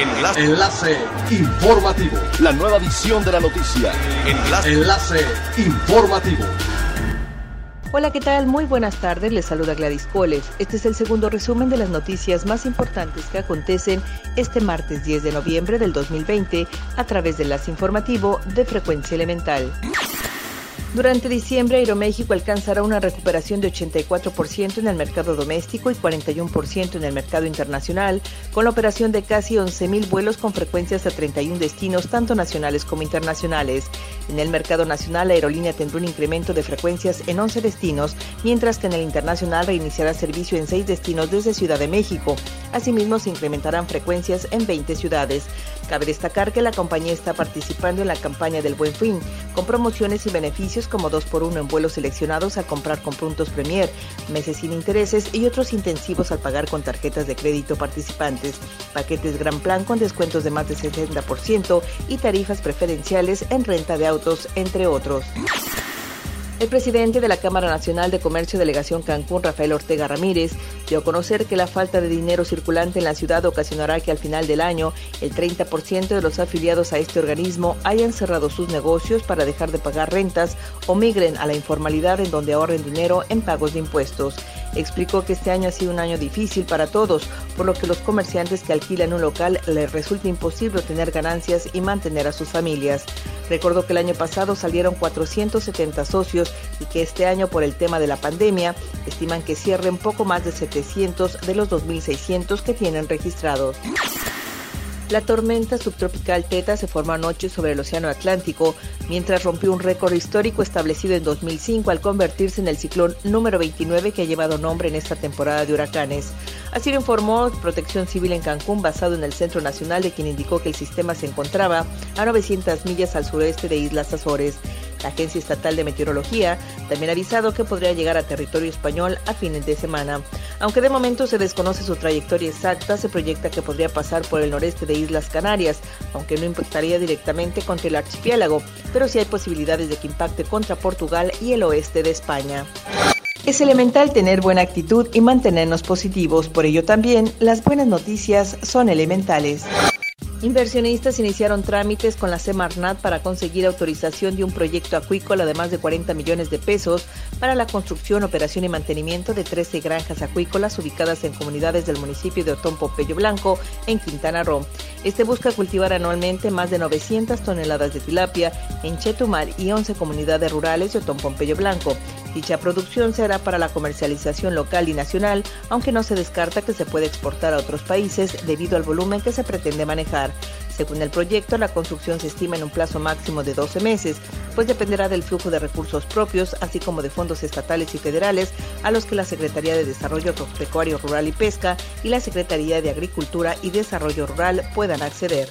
Enlace. Enlace informativo. La nueva edición de la noticia. Enlace. Enlace informativo. Hola, ¿qué tal? Muy buenas tardes. Les saluda Gladys Coles. Este es el segundo resumen de las noticias más importantes que acontecen este martes 10 de noviembre del 2020 a través de Enlace Informativo de Frecuencia Elemental. Durante diciembre, Aeroméxico alcanzará una recuperación de 84% en el mercado doméstico y 41% en el mercado internacional, con la operación de casi 11.000 vuelos con frecuencias a 31 destinos, tanto nacionales como internacionales. En el mercado nacional, la aerolínea tendrá un incremento de frecuencias en 11 destinos, mientras que en el internacional reiniciará servicio en 6 destinos desde Ciudad de México. Asimismo, se incrementarán frecuencias en 20 ciudades. Cabe destacar que la compañía está participando en la campaña del Buen Fin, con promociones y beneficios como 2x1 en vuelos seleccionados a comprar con puntos Premier, meses sin intereses y otros intensivos al pagar con tarjetas de crédito participantes, paquetes Gran Plan con descuentos de más de 70% y tarifas preferenciales en renta de autos, entre otros. El presidente de la Cámara Nacional de Comercio Delegación Cancún, Rafael Ortega Ramírez, dio a conocer que la falta de dinero circulante en la ciudad ocasionará que al final del año el 30% de los afiliados a este organismo hayan cerrado sus negocios para dejar de pagar rentas o migren a la informalidad en donde ahorren dinero en pagos de impuestos. Explicó que este año ha sido un año difícil para todos, por lo que los comerciantes que alquilan un local les resulta imposible obtener ganancias y mantener a sus familias. Recordó que el año pasado salieron 470 socios y que este año por el tema de la pandemia estiman que cierren poco más de 700 de los 2.600 que tienen registrados. La tormenta subtropical Teta se formó anoche sobre el Océano Atlántico, mientras rompió un récord histórico establecido en 2005 al convertirse en el ciclón número 29 que ha llevado nombre en esta temporada de huracanes. Así lo informó Protección Civil en Cancún, basado en el Centro Nacional, de quien indicó que el sistema se encontraba a 900 millas al sureste de Islas Azores. La Agencia Estatal de Meteorología también ha avisado que podría llegar a territorio español a fines de semana. Aunque de momento se desconoce su trayectoria exacta, se proyecta que podría pasar por el noreste de Islas Canarias, aunque no impactaría directamente contra el archipiélago, pero sí hay posibilidades de que impacte contra Portugal y el oeste de España. Es elemental tener buena actitud y mantenernos positivos, por ello también las buenas noticias son elementales. Inversionistas iniciaron trámites con la Semarnat para conseguir autorización de un proyecto acuícola de más de 40 millones de pesos para la construcción, operación y mantenimiento de 13 granjas acuícolas ubicadas en comunidades del municipio de Otón Pompeyo Blanco, en Quintana Roo. Este busca cultivar anualmente más de 900 toneladas de tilapia en Chetumal y 11 comunidades rurales de Otón Pompeyo Blanco. Dicha producción se hará para la comercialización local y nacional, aunque no se descarta que se pueda exportar a otros países debido al volumen que se pretende manejar. Según el proyecto, la construcción se estima en un plazo máximo de 12 meses, pues dependerá del flujo de recursos propios, así como de fondos estatales y federales, a los que la Secretaría de Desarrollo Agropecuario Rural y Pesca y la Secretaría de Agricultura y Desarrollo Rural puedan acceder.